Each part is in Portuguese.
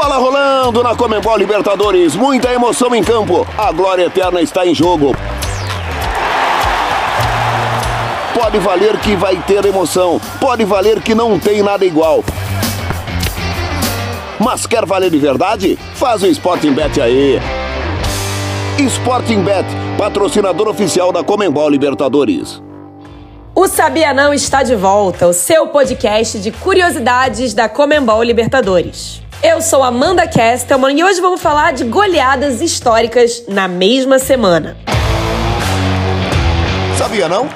Bola rolando na Comembol Libertadores, muita emoção em campo. A glória eterna está em jogo. Pode valer que vai ter emoção, pode valer que não tem nada igual. Mas quer valer de verdade? Faz o Sporting Bet aí. Sporting Bet, patrocinador oficial da Comembol Libertadores. O Sabia Não está de volta, o seu podcast de curiosidades da Comembol Libertadores. Eu sou Amanda Kestelman e hoje vamos falar de goleadas históricas na mesma semana. Sabia não?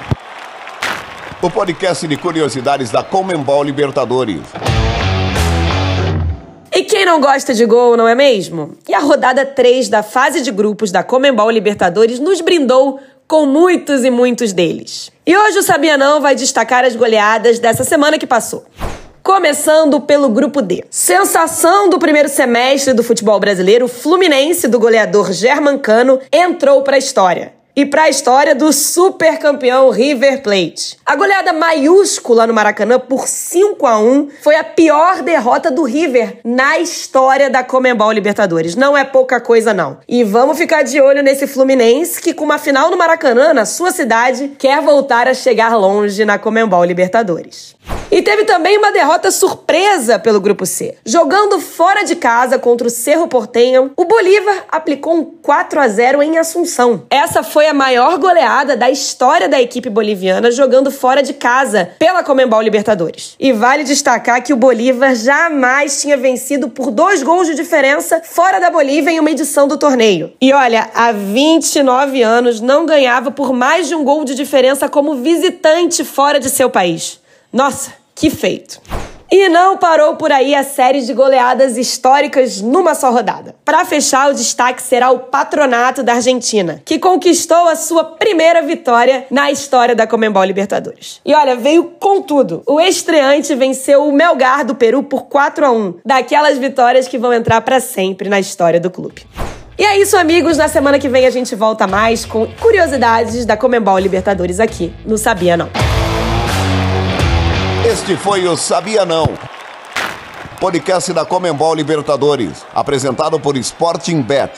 O podcast de curiosidades da Comembol Libertadores. E quem não gosta de gol, não é mesmo? E a rodada 3 da fase de grupos da Comembol Libertadores nos brindou com muitos e muitos deles. E hoje o Sabia Não vai destacar as goleadas dessa semana que passou. Começando pelo grupo D. Sensação do primeiro semestre do futebol brasileiro, o Fluminense do goleador Germancano entrou para a história e para a história do super campeão River Plate. A goleada maiúscula no Maracanã por 5 a 1 foi a pior derrota do River na história da Comembol Libertadores. Não é pouca coisa não. E vamos ficar de olho nesse Fluminense que com uma final no Maracanã, na sua cidade, quer voltar a chegar longe na Comembol Libertadores. E teve também uma derrota surpresa pelo grupo C. Jogando fora de casa contra o Cerro Portenho, o Bolívar aplicou um 4 a 0 em Assunção. Essa foi a maior goleada da história da equipe boliviana jogando fora de casa pela Comembol Libertadores. E vale destacar que o Bolívar jamais tinha vencido por dois gols de diferença fora da Bolívia em uma edição do torneio. E olha, há 29 anos não ganhava por mais de um gol de diferença como visitante fora de seu país. Nossa, que feito! E não parou por aí a série de goleadas históricas numa só rodada. Para fechar, o destaque será o Patronato da Argentina, que conquistou a sua primeira vitória na história da Comembol Libertadores. E olha, veio com tudo. O estreante venceu o Melgar do Peru por 4 a 1, daquelas vitórias que vão entrar para sempre na história do clube. E é isso, amigos. Na semana que vem a gente volta mais com curiosidades da Comembol Libertadores aqui no Sabia Não. Este foi o Sabia Não. Podcast da Comembol Libertadores, apresentado por Sporting Bet.